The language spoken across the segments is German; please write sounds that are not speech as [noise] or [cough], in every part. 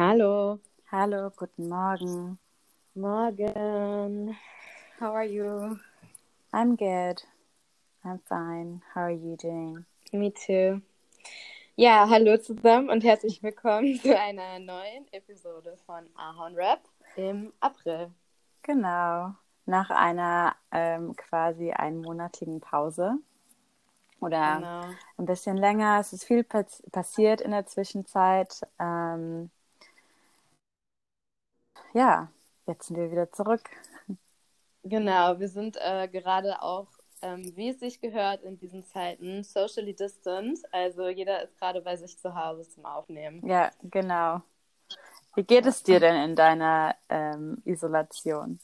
Hallo. Hallo, guten Morgen. Morgen. How are you? I'm good. I'm fine. How are you doing? Me too. Ja, hallo zusammen und herzlich willkommen [laughs] zu einer neuen Episode von Ahorn Rap im April. Genau. Nach einer ähm, quasi einmonatigen Pause oder Genau. ein bisschen länger. Es ist viel pass passiert in der Zwischenzeit. Ähm, ja, jetzt sind wir wieder zurück. Genau, wir sind äh, gerade auch, ähm, wie es sich gehört in diesen Zeiten, socially distant. Also jeder ist gerade bei sich zu Hause zum Aufnehmen. Ja, genau. Wie geht es dir denn in deiner ähm, Isolation?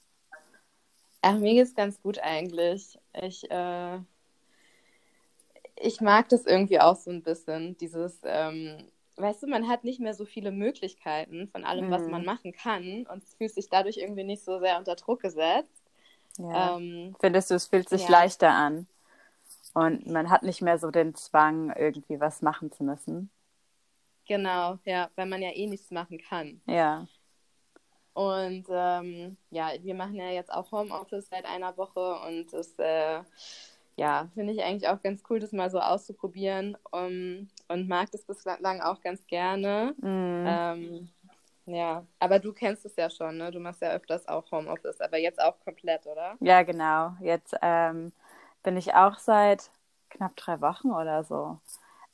Ach, mir geht's ganz gut eigentlich. Ich, äh, ich mag das irgendwie auch so ein bisschen, dieses, ähm, weißt du, man hat nicht mehr so viele Möglichkeiten von allem, was Mhm. man machen kann und fühlt sich dadurch irgendwie nicht so sehr unter Druck gesetzt. Ja. Ähm, Findest du, es fühlt sich ja. leichter an? Und man hat nicht mehr so den Zwang, irgendwie was machen zu müssen. genau, ja, weil man ja eh nichts machen kann. Ja. Und ähm, ja, wir machen ja jetzt auch Homeoffice seit einer Woche und das, äh, ja, finde ich eigentlich auch ganz cool, das mal so auszuprobieren um, und mag das bislang auch ganz gerne. Mhm. Ähm, ja, aber du kennst es ja schon, ne? Du machst ja öfters auch Homeoffice, aber jetzt auch komplett, oder? Ja, genau. Jetzt ähm, bin ich auch seit knapp drei Wochen oder so,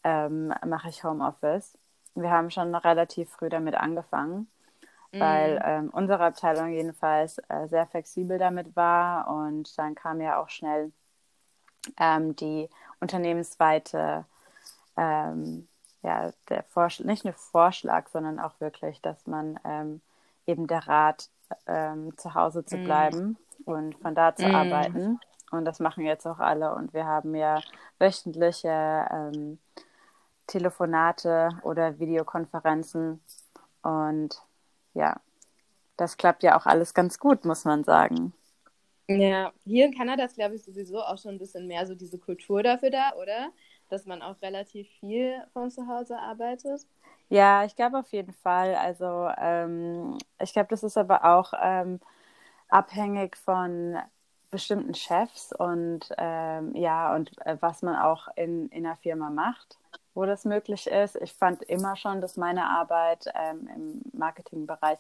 ähm, mache ich Homeoffice. Wir haben schon relativ früh damit angefangen, weil Mhm. ähm, unsere Abteilung jedenfalls äh, sehr flexibel damit war und dann kam ja auch schnell ähm, die unternehmensweite, ähm, ja, der Vorschlag, nicht nur Vorschlag, sondern auch wirklich, dass man ähm, eben der Rat, ähm, zu Hause zu Mhm. bleiben und von da zu Mhm. arbeiten. Und das machen jetzt auch alle. Und wir haben ja wöchentliche ähm, Telefonate oder Videokonferenzen. Und ja, das klappt ja auch alles ganz gut, muss man sagen. Ja, hier in Kanada ist, glaube ich, sowieso auch schon ein bisschen mehr so diese Kultur dafür da, oder? Dass man auch relativ viel von zu Hause arbeitet. Ja, ich glaube auf jeden Fall. Also ähm, ich glaube, das ist aber auch ähm, abhängig von bestimmten Chefs und ähm, ja, und äh, was man auch in, in der Firma macht, wo das möglich ist. Ich fand immer schon, dass meine Arbeit ähm, im Marketingbereich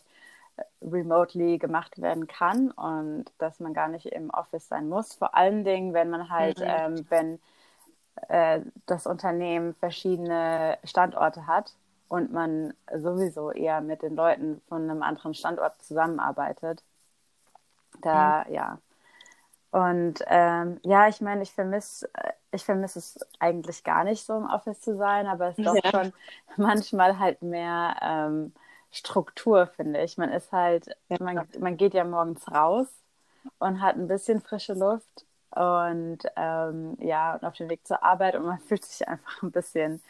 remotely gemacht werden kann und dass man gar nicht im Office sein muss. Vor allen Dingen, wenn man halt, Mhm. ähm, wenn äh, das Unternehmen verschiedene Standorte hat und man sowieso eher mit den Leuten von einem anderen Standort zusammenarbeitet. Da, ja. Und ähm, ja, ich meine, ich vermisse ich vermisse es eigentlich gar nicht so im Office zu sein, aber es ist doch Ja. schon [laughs] manchmal halt mehr ähm, Struktur, finde ich. Man ist halt, man, man geht ja morgens raus und hat ein bisschen frische Luft und ähm, ja, und auf dem Weg zur Arbeit und man fühlt sich einfach ein bisschen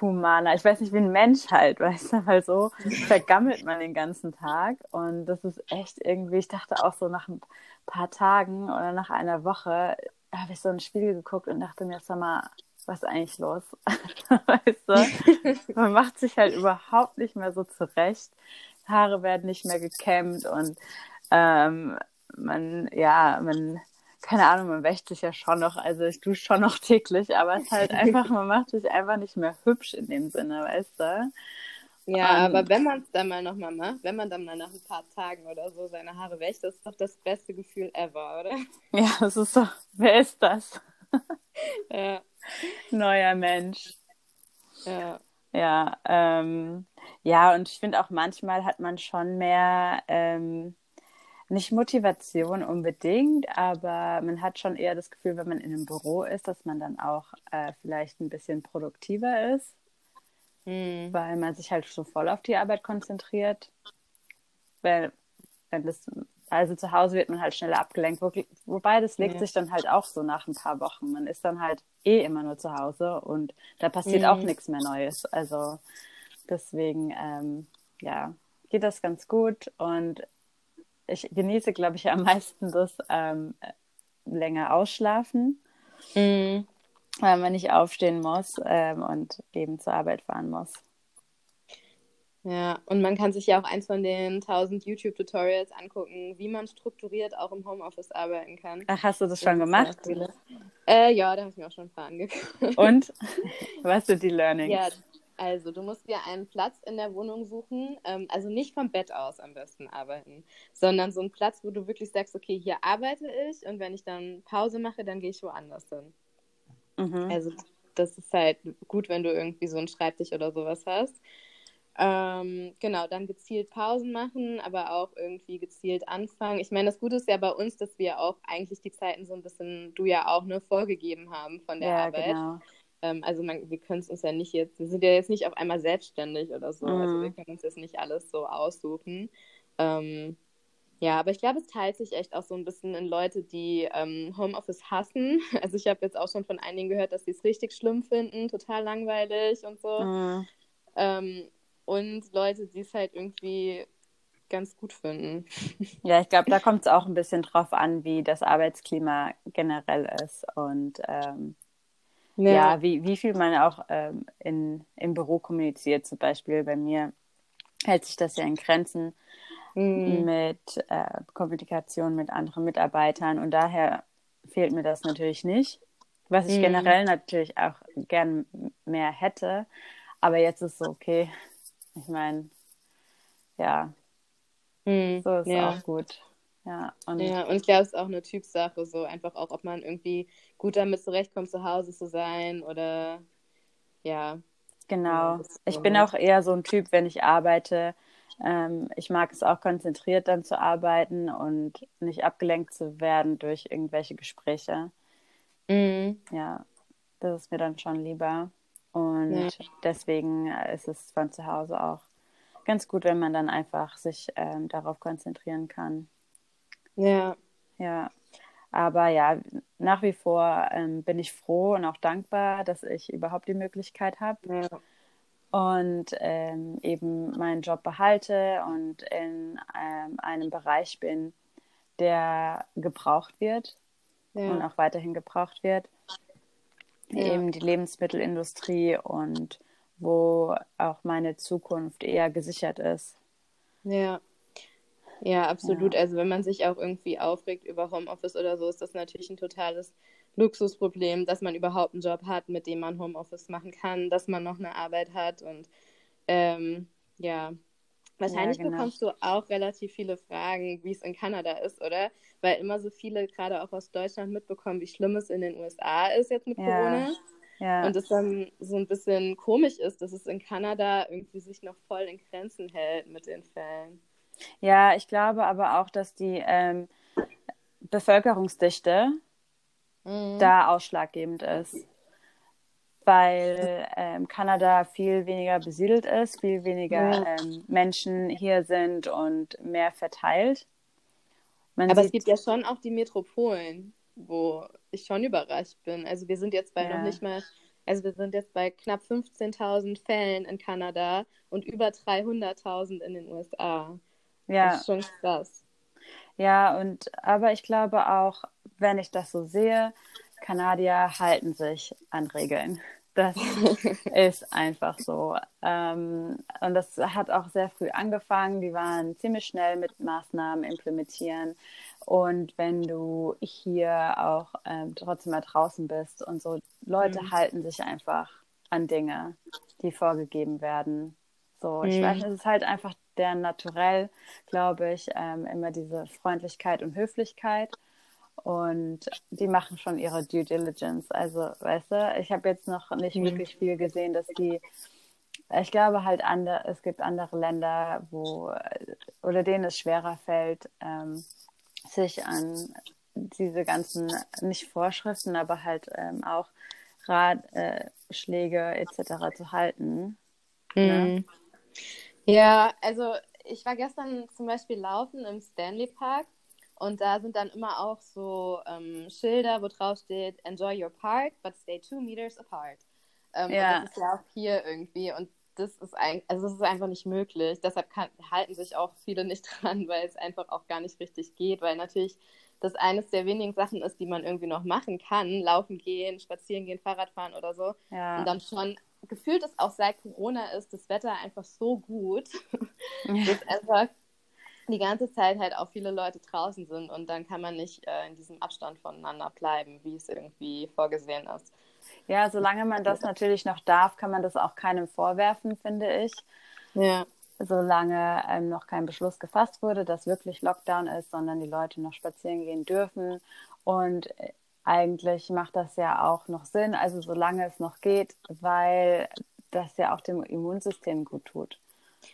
humaner. Ich weiß nicht, wie ein Mensch halt, [laughs] weißt du, weil so vergammelt man den ganzen Tag und das ist echt irgendwie, ich dachte auch so nach ein paar Tagen oder nach einer Woche habe ich so ein Spiel geguckt und dachte mir, sag mal, was ist eigentlich los? [laughs] weißt du? Man macht sich halt überhaupt nicht mehr so zurecht. Haare werden nicht mehr gekämmt und ähm, man, ja, man, keine Ahnung, man wäscht sich ja schon noch, also ich dusche schon noch [laughs] täglich, aber es ist halt einfach, man macht sich einfach nicht mehr hübsch in dem Sinne, weißt du? Ja, Und- aber wenn man es dann mal nochmal macht, wenn man dann mal nach ein paar Tagen oder so seine Haare wäscht, das ist doch das beste Gefühl ever, oder? Ja, es ist so, wer ist das? [laughs] Ja, Neuer Mensch. ja. Ja, ähm, ja, und ich finde auch manchmal hat man schon mehr, ähm, nicht Motivation unbedingt, aber man hat schon eher das Gefühl, wenn man in einem Büro ist, dass man dann auch äh, vielleicht ein bisschen produktiver ist, Hm. weil man sich halt so voll auf die Arbeit konzentriert. Weil, wenn das, also zu Hause wird man halt schneller abgelenkt, wo, wobei das legt Ja. sich dann halt auch so nach ein paar Wochen. Man ist dann halt eh immer nur zu Hause und da passiert Mhm. auch nichts mehr Neues. Also deswegen, ähm, ja, geht das ganz gut und ich genieße, glaube ich, am meisten das ähm, länger ausschlafen, Hm. weil man nicht aufstehen muss ähm, und eben zur Arbeit fahren muss. Ja, und man kann sich ja auch eins von den 1000 YouTube-Tutorials angucken, wie man strukturiert auch im Homeoffice arbeiten kann. Ach, hast du das, das schon gemacht? Äh, ja, da habe ich mir auch schon ein paar angeguckt. Und? [laughs] Was sind die Learnings? Ja, also du musst dir einen Platz in der Wohnung suchen, ähm, also nicht vom Bett aus am besten arbeiten, sondern so einen Platz, wo du wirklich sagst, okay, hier arbeite ich und wenn ich dann Pause mache, dann gehe ich woanders hin. Mhm. Also das ist halt gut, wenn du irgendwie so einen Schreibtisch oder sowas hast. Ähm, genau, dann gezielt Pausen machen, aber auch irgendwie gezielt anfangen. Ich meine, das Gute ist ja bei uns, dass wir auch eigentlich die Zeiten so ein bisschen, du ja auch, ne, vorgegeben haben von der ja, Arbeit. Genau. Ähm, also man, wir können es uns ja nicht jetzt, wir sind ja jetzt nicht auf einmal selbstständig oder so. Mhm. Also wir können uns jetzt nicht alles so aussuchen. Ähm, ja, aber ich glaube, es teilt sich echt auch so ein bisschen in Leute, die ähm, Homeoffice hassen. [laughs] Also ich habe jetzt auch schon von einigen gehört, dass sie es richtig schlimm finden, total langweilig und so. Mhm. Ähm, und Leute, die es halt irgendwie ganz gut finden. Ja, ich glaube, da kommt es auch ein bisschen drauf an, wie das Arbeitsklima generell ist und ähm, ja. ja, wie, wie viel man auch ähm, in, im Büro kommuniziert. Zum Beispiel bei mir hält sich das ja in Grenzen mhm. mit äh, Kommunikation mit anderen Mitarbeitern und daher fehlt mir das natürlich nicht. Was ich mhm. generell natürlich auch gern mehr hätte, aber jetzt ist so, okay, ich meine, ja, hm, so ist ja. auch gut. Ja, und, ja, und ich glaube, es ist auch eine Typsache, so einfach auch, ob man irgendwie gut damit zurechtkommt, zu Hause zu sein oder ja. Genau. Ich bin auch eher so ein Typ, wenn ich arbeite. Ähm, ich mag es auch konzentriert dann zu arbeiten und nicht abgelenkt zu werden durch irgendwelche Gespräche. Mhm. Ja, das ist mir dann schon lieber. Und ja. deswegen ist es von zu Hause auch ganz gut, wenn man dann einfach sich ähm, darauf konzentrieren kann. Ja. Ja. Aber ja, nach wie vor ähm, bin ich froh und auch dankbar, dass ich überhaupt die Möglichkeit habe. Ja. Und ähm, eben meinen Job behalte und in ähm, einem Bereich bin, der gebraucht wird ja. und auch weiterhin gebraucht wird ja. eben die Lebensmittelindustrie und wo auch meine Zukunft eher gesichert ist. Ja. Ja, absolut. Ja. Also wenn man sich auch irgendwie aufregt über Homeoffice oder so, ist das natürlich ein totales Luxusproblem, dass man überhaupt einen Job hat, mit dem man Homeoffice machen kann, dass man noch eine Arbeit hat und ähm, ja, Wahrscheinlich ja, genau. bekommst du auch relativ viele Fragen, wie es in Kanada ist, oder? Weil immer so viele, gerade auch aus Deutschland, mitbekommen, wie schlimm es in den USA ist jetzt mit ja. Corona. Ja. Und es dann so ein bisschen komisch ist, dass es in Kanada irgendwie sich noch voll in Grenzen hält mit den Fällen. Ja, ich glaube aber auch, dass die ähm, Bevölkerungsdichte mhm. da ausschlaggebend ist weil ähm, Kanada viel weniger besiedelt ist, viel weniger ja. ähm, Menschen hier sind und mehr verteilt. Man Aber es gibt ja schon auch die Metropolen, wo ich schon überrascht bin. Also wir sind jetzt bei ja. noch nicht mal, also wir sind jetzt bei knapp 15.000 Fällen in Kanada und über 300.000 in den USA. Ja. Das ist schon krass. Ja, und aber ich glaube auch, wenn ich das so sehe, Kanadier halten sich an Regeln. Das [laughs] ist einfach so. Ähm, und das hat auch sehr früh angefangen. Die waren ziemlich schnell mit Maßnahmen implementieren. Und wenn du hier auch ähm, trotzdem mal draußen bist und so, Leute mhm. halten sich einfach an Dinge, die vorgegeben werden. So, ich mhm. weiß, es ist halt einfach der naturell, glaube ich, ähm, immer diese Freundlichkeit und Höflichkeit und die machen schon ihre Due Diligence. Also, weißt du, ich habe jetzt noch nicht mhm. wirklich viel gesehen, dass die, ich glaube halt, andere, es gibt andere Länder, wo, oder denen es schwerer fällt, ähm, sich an diese ganzen, nicht Vorschriften, aber halt ähm, auch Ratschläge äh, etc. zu halten. Ne? Mhm. Ne? Ja, also ich war gestern zum Beispiel laufen im Stanley Park und da sind dann immer auch so ähm, Schilder, wo drauf steht, enjoy your park, but stay two meters apart. Ähm, ja. das ist ja auch hier irgendwie. Und das ist, ein, also das ist einfach nicht möglich. Deshalb kann, halten sich auch viele nicht [laughs] dran, weil es einfach auch gar nicht richtig geht. Weil natürlich das eines der wenigen Sachen ist, die man irgendwie noch machen kann. Laufen gehen, spazieren gehen, Fahrrad fahren oder so. Ja. Und dann schon gefühlt ist auch seit Corona ist das Wetter einfach so gut, [laughs] dass einfach die ganze Zeit halt auch viele Leute draußen sind und dann kann man nicht äh, in diesem Abstand voneinander bleiben, wie es irgendwie vorgesehen ist. Ja, solange man das natürlich noch darf, kann man das auch keinem vorwerfen, finde ich. Ja. Solange ähm, noch kein Beschluss gefasst wurde, dass wirklich Lockdown ist, sondern die Leute noch spazieren gehen dürfen. Und eigentlich macht das ja auch noch Sinn, also solange es noch geht, weil das ja auch dem Immunsystem gut tut,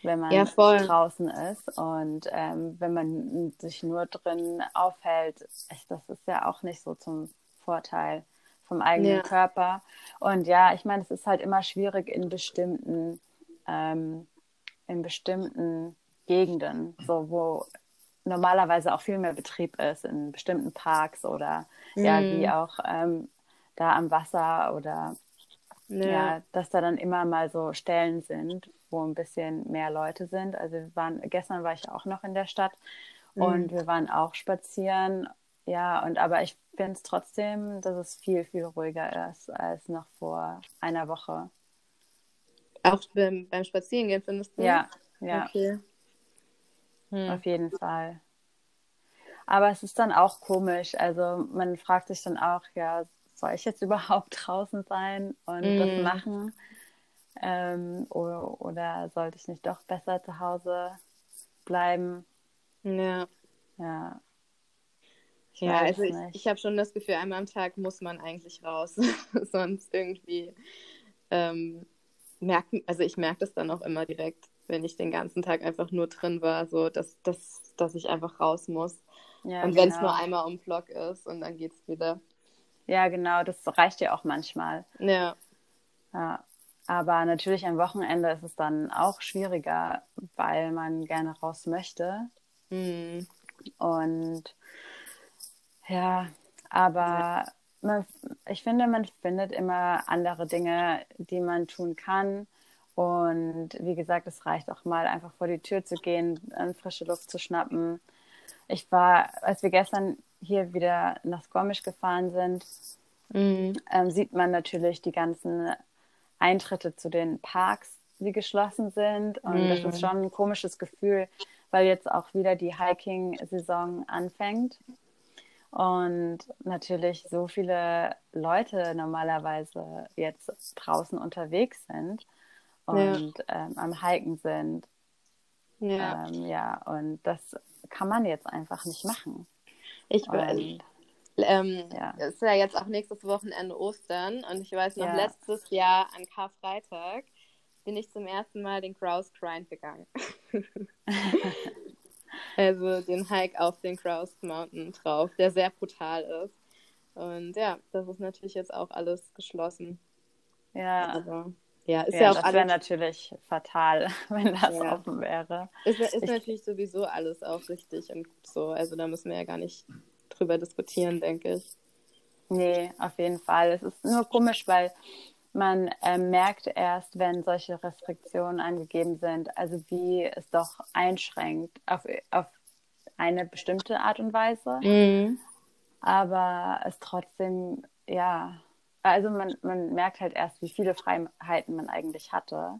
wenn man Ja, draußen ist. Und ähm, wenn man sich nur drin aufhält, das ist ja auch nicht so zum Vorteil vom eigenen Ja. Körper. Und ja, ich meine, es ist halt immer schwierig in bestimmten, ähm, in bestimmten Gegenden, so wo normalerweise auch viel mehr Betrieb ist, in bestimmten Parks oder ja, Mhm. wie auch ähm, da am Wasser oder Ja. ja, dass da dann immer mal so Stellen sind, wo ein bisschen mehr Leute sind. Also wir waren, gestern war ich auch noch in der Stadt und wir waren auch spazieren. Ja, und aber ich finde es trotzdem, dass es viel, viel ruhiger ist als noch vor einer Woche. Auch beim, beim Spazierengehen findest du? Ja, ja, Okay. Hm. auf jeden Fall. Aber es ist dann auch komisch. Also man fragt sich dann auch, ja, soll ich jetzt [laughs] überhaupt draußen sein und das Mhm. machen? Ähm, oder, oder sollte ich nicht doch besser zu Hause bleiben? Ja. Ja. Ich Ja, also ich, nicht. ich habe schon das Gefühl, einmal am Tag muss man eigentlich raus. [laughs] Sonst irgendwie ähm, merken, also ich merke das dann auch immer direkt, wenn ich den ganzen Tag einfach nur drin war, so dass, dass, dass ich einfach raus muss. ja, und wenn es genau. nur einmal um Block ist und dann geht's wieder. Ja, genau, das reicht ja auch manchmal. Ja, Ja. Aber natürlich am Wochenende ist es dann auch schwieriger, weil man gerne raus möchte. hm. Und ja, aber man, ich finde, man findet immer andere Dinge, die man tun kann. Und wie gesagt, es reicht auch mal einfach vor die Tür zu gehen, frische Luft zu schnappen. Ich war, als wir gestern hier wieder nach Squamish gefahren sind, Hm. ähm, sieht man natürlich die ganzen Eintritte zu den Parks, die geschlossen sind. Und das Mhm. ist schon ein komisches Gefühl, weil jetzt auch wieder die Hiking-Saison anfängt. Und natürlich so viele Leute normalerweise jetzt draußen unterwegs sind und ähm, am Hiken sind. ja. Ähm, ja, und das kann man jetzt einfach nicht machen. Ich Und, ähm, ja. es ist ja jetzt auch nächstes Wochenende Ostern und ich weiß noch, Ja. letztes Jahr an Karfreitag bin ich zum ersten Mal den Grouse Grind gegangen. [laughs] also den Hike auf den Grouse Mountain drauf, der sehr brutal ist. Und ja, das ist natürlich jetzt auch alles geschlossen. ja, Aber ja, ist ja, ja, auch das wäre alles. natürlich fatal, [laughs] wenn das Ja. offen wäre. Ist, ist ich- natürlich sowieso alles auch richtig und so. Also da müssen wir ja gar nicht drüber diskutieren, denke ich. Nee, auf jeden Fall. Es ist nur komisch, weil man äh, merkt erst, wenn solche Restriktionen angegeben sind, also wie es doch einschränkt auf, auf eine bestimmte Art und Weise, Mhm. aber es trotzdem, ja, also man, man merkt halt erst, wie viele Freiheiten man eigentlich hatte,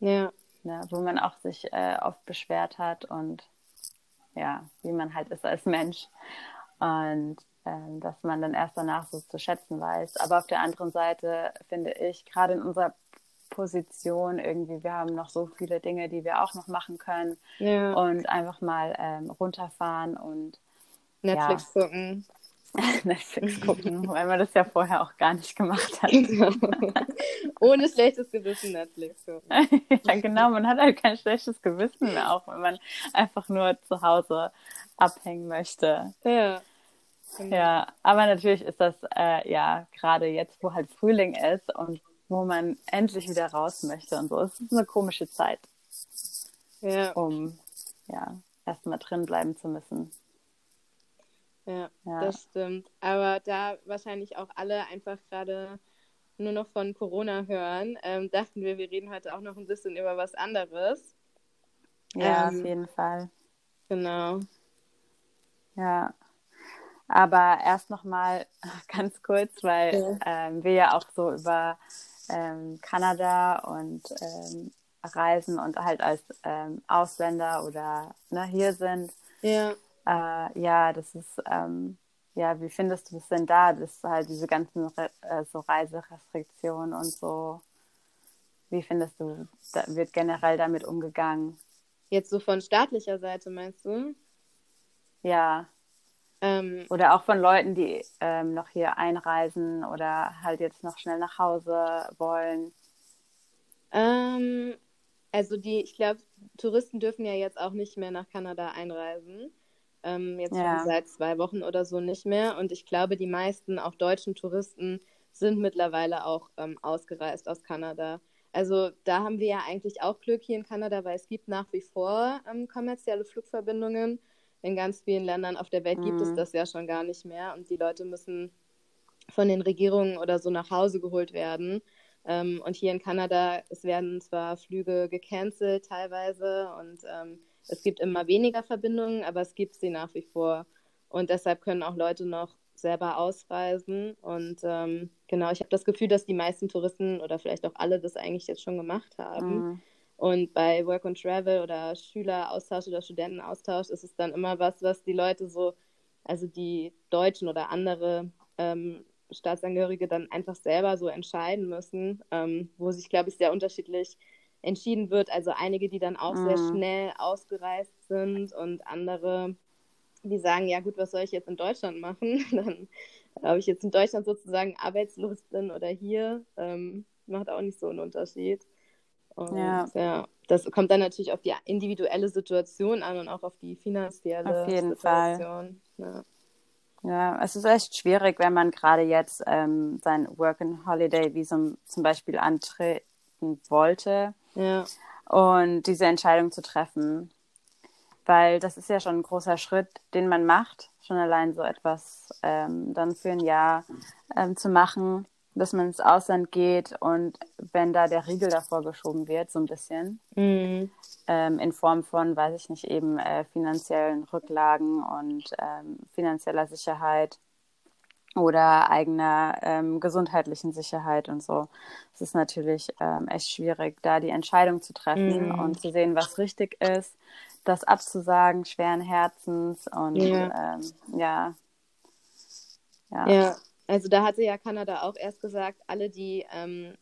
Ja, ne, wo man auch sich äh, oft beschwert hat und ja, wie man halt ist als Mensch. Und ähm, dass man dann erst danach so zu schätzen weiß. Aber auf der anderen Seite finde ich, gerade in unserer Position irgendwie, wir haben noch so viele Dinge, die wir auch noch machen können ja. und einfach mal ähm, runterfahren und Netflix gucken. [laughs] Netflix [laughs] gucken, weil man das ja vorher auch gar nicht gemacht hat. [laughs] Ohne schlechtes Gewissen Netflix gucken. ja, genau, man hat halt kein schlechtes Gewissen mehr, auch wenn man einfach nur zu Hause abhängen möchte. Ja. Genau. Ja, aber natürlich ist das äh, ja gerade jetzt, wo halt Frühling ist und wo man endlich wieder raus möchte und so. Es ist eine komische Zeit, Ja, um ja erstmal drin bleiben zu müssen. Ja, Ja. das stimmt. Aber da wahrscheinlich auch alle einfach gerade nur noch von Corona hören, ähm, dachten wir, wir reden heute auch noch ein bisschen über was anderes. Ja, Ähm, auf jeden Fall. Genau. Ja. Aber erst noch mal [laughs] ganz kurz, weil ähm, wir ja auch so über ähm, Kanada und ähm, reisen und halt als ähm, Ausländer oder ne, hier sind. Ja. Äh, ja, das ist, ähm, ja, wie findest du das denn da, dass halt diese ganzen Re äh, so Reiserestriktionen und so, wie findest du, da wird generell damit umgegangen? Jetzt so von staatlicher Seite meinst du? Ja. Ähm, oder auch von Leuten, die ähm, noch hier einreisen oder halt jetzt noch schnell nach Hause wollen. Ähm, also die, ich glaube, Touristen dürfen ja jetzt auch nicht mehr nach Kanada einreisen. Ähm, jetzt Ja. seit zwei Wochen oder so nicht mehr. Und ich glaube, die meisten, auch deutschen Touristen, sind mittlerweile auch ähm, ausgereist aus Kanada. Also da haben wir ja eigentlich auch Glück hier in Kanada, weil es gibt nach wie vor ähm, kommerzielle Flugverbindungen. In ganz vielen Ländern auf der Welt gibt es Mhm. das ja schon gar nicht mehr. Und die Leute müssen von den Regierungen oder so nach Hause geholt werden. Ähm, und hier in Kanada, es werden zwar Flüge gecancelt teilweise und ähm, es gibt immer weniger Verbindungen, aber es gibt sie nach wie vor. Und deshalb können auch Leute noch selber ausreisen. Und ähm, genau, ich habe das Gefühl, dass die meisten Touristen oder vielleicht auch alle das eigentlich jetzt schon gemacht haben. Mhm. Und bei Work and Travel oder Schüleraustausch oder Studentenaustausch ist es dann immer was, was die Leute so, also die Deutschen oder andere ähm, Staatsangehörige dann einfach selber so entscheiden müssen, ähm, wo sich, glaube ich, sehr unterschiedlich entschieden wird. Also einige, die dann auch sehr Mhm. schnell ausgereist sind und andere, die sagen, ja gut, was soll ich jetzt in Deutschland machen? [laughs] Dann, ob ich jetzt in Deutschland sozusagen arbeitslos bin oder hier, ähm, macht auch nicht so einen Unterschied. Und Ja. ja, das kommt dann natürlich auf die individuelle Situation an und auch auf die finanzielle Auf jeden Fall. Situation. Ja. Ja, es ist echt schwierig, wenn man gerade jetzt ähm, sein Work-and-Holiday-Visum zum Beispiel antreten wollte Ja, und diese Entscheidung zu treffen. Weil das ist ja schon ein großer Schritt, den man macht, schon allein so etwas ähm, dann für ein Jahr ähm, zu machen, dass man ins Ausland geht und wenn da der Riegel davor geschoben wird, so ein bisschen, mhm. ähm, in Form von, weiß ich nicht, eben äh, finanziellen Rücklagen und ähm, finanzieller Sicherheit oder eigener ähm, gesundheitlichen Sicherheit und so. Es ist natürlich ähm, echt schwierig, da die Entscheidung zu treffen Mhm. und zu sehen, was richtig ist, das abzusagen, schweren Herzens und Ja. ähm, ja. Ja. Ja, also da hatte ja Kanada auch erst gesagt, alle, die, ähm,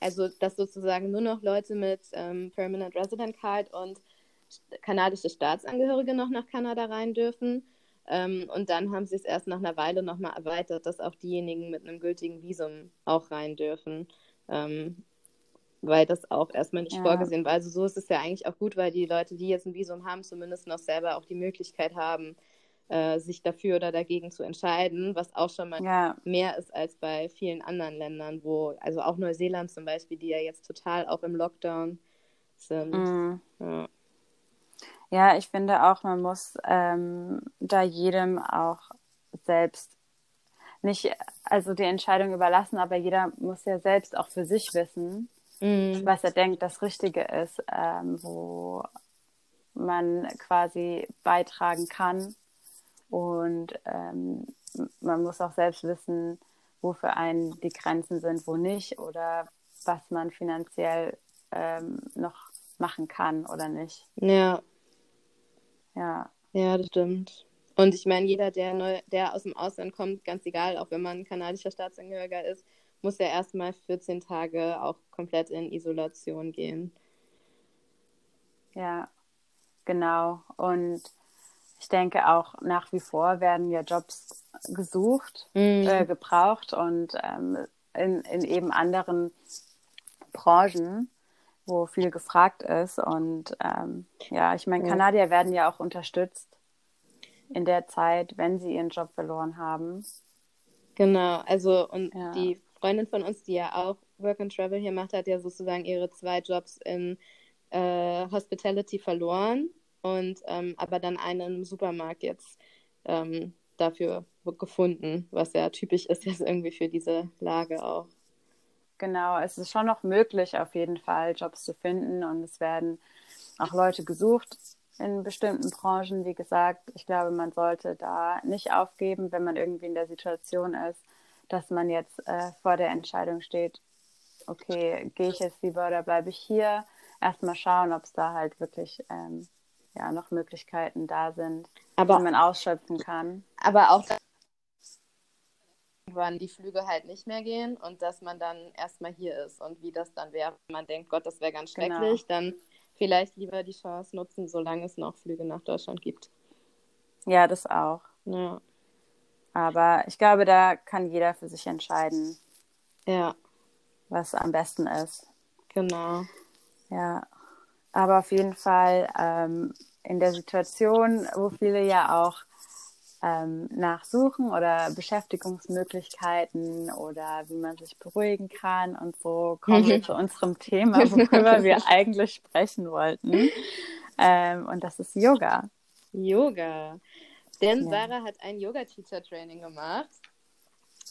also dass sozusagen nur noch Leute mit ähm, Permanent Resident Card und kanadische Staatsangehörige noch nach Kanada rein dürfen. Ähm, und dann haben sie es erst nach einer Weile nochmal erweitert, dass auch diejenigen mit einem gültigen Visum auch rein dürfen. Ähm, weil das auch erstmal nicht Ja. vorgesehen war. Also so ist es ja eigentlich auch gut, weil die Leute, die jetzt ein Visum haben, zumindest noch selber auch die Möglichkeit haben, äh, sich dafür oder dagegen zu entscheiden, was auch schon mal ja. mehr ist als bei vielen anderen Ländern, wo, also auch Neuseeland zum Beispiel, die ja jetzt total auch im Lockdown sind. Mm. Ja. Ja, ich finde auch, man muss ähm, da jedem auch selbst nicht, also die Entscheidung überlassen, aber jeder muss ja selbst auch für sich wissen, Mhm. was er denkt, das Richtige ist, ähm, wo man quasi beitragen kann. Und ähm, man muss auch selbst wissen, wo für einen die Grenzen sind, wo nicht oder was man finanziell ähm, noch machen kann oder nicht. ja, Ja, ja, das stimmt. Und ich meine, jeder, der, neu, der aus dem Ausland kommt, ganz egal, auch wenn man kanadischer Staatsangehöriger ist, muss ja erstmal 14 Tage auch komplett in Isolation gehen. ja, genau. Und ich denke auch nach wie vor werden ja Jobs gesucht, Mhm. äh, gebraucht und ähm, in, in eben anderen Branchen, wo viel gefragt ist. Und ähm, ja, ich meine. Kanadier werden ja auch unterstützt in der Zeit, wenn sie ihren Job verloren haben. Genau, also und Ja. die Freundin von uns, die ja auch Work and Travel hier macht, hat ja sozusagen ihre zwei Jobs in äh, Hospitality verloren und ähm, aber dann einen im Supermarkt jetzt ähm, dafür gefunden, was ja typisch ist jetzt irgendwie für diese Lage auch. Genau, es ist schon noch möglich, auf jeden Fall Jobs zu finden und es werden auch Leute gesucht in bestimmten Branchen. Wie gesagt, ich glaube, man sollte da nicht aufgeben, wenn man irgendwie in der Situation ist, dass man jetzt äh, vor der Entscheidung steht, okay, gehe ich jetzt lieber oder bleibe ich hier? Erstmal schauen, ob es da halt wirklich ähm, ja, noch Möglichkeiten da sind, aber, die man ausschöpfen kann. Aber auch wann die Flüge halt nicht mehr gehen und dass man dann erstmal hier ist und wie das dann wäre. Wenn man denkt, Gott, das wäre ganz genau. schrecklich, genau. dann vielleicht lieber die Chance nutzen, solange es noch Flüge nach Deutschland gibt. Ja, das auch. Ja. Aber ich glaube, da kann jeder für sich entscheiden. Ja. Was am besten ist. Genau. Ja. Aber auf jeden Fall ähm, in der Situation, wo viele ja auch ähm, nachsuchen oder Beschäftigungsmöglichkeiten oder wie man sich beruhigen kann und so kommen wir zu unserem Thema, worüber wir [laughs] eigentlich sprechen wollten. Ähm, und das ist Yoga. Yoga. Denn ja. Sarah hat ein Yoga-Teacher-Training gemacht.